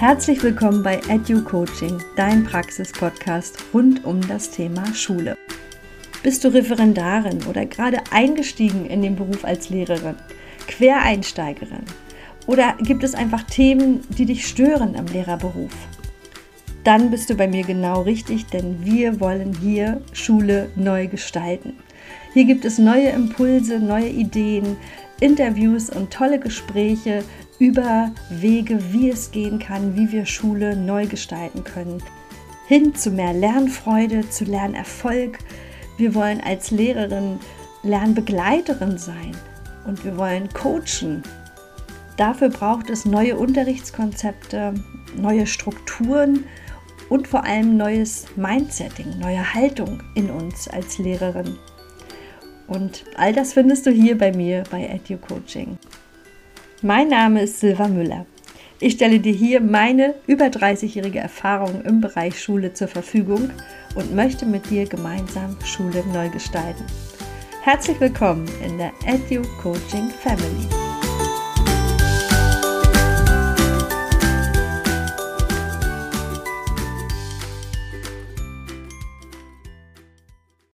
Herzlich willkommen bei Edu Coaching, dein Praxis-Podcast rund um das Thema Schule. Bist du Referendarin oder gerade eingestiegen in den Beruf als Lehrerin, Quereinsteigerin? Oder gibt es einfach Themen, die dich stören im Lehrerberuf? Dann bist du bei mir genau richtig, denn wir wollen hier Schule neu gestalten. Hier gibt es neue Impulse, neue Ideen, Interviews und tolle Gespräche über Wege, wie es gehen kann, wie wir Schule neu gestalten können. Hin zu mehr Lernfreude, zu Lernerfolg. Wir wollen als Lehrerin Lernbegleiterin sein und wir wollen coachen. Dafür braucht es neue Unterrichtskonzepte, neue Strukturen und vor allem neues Mindsetting, neue Haltung in uns als Lehrerin. Und all das findest du hier bei mir bei Edu Coaching. Mein Name ist Silva Müller. Ich stelle dir hier meine über 30-jährige Erfahrung im Bereich Schule zur Verfügung und möchte mit dir gemeinsam Schule neu gestalten. Herzlich willkommen in der Edu Coaching Family.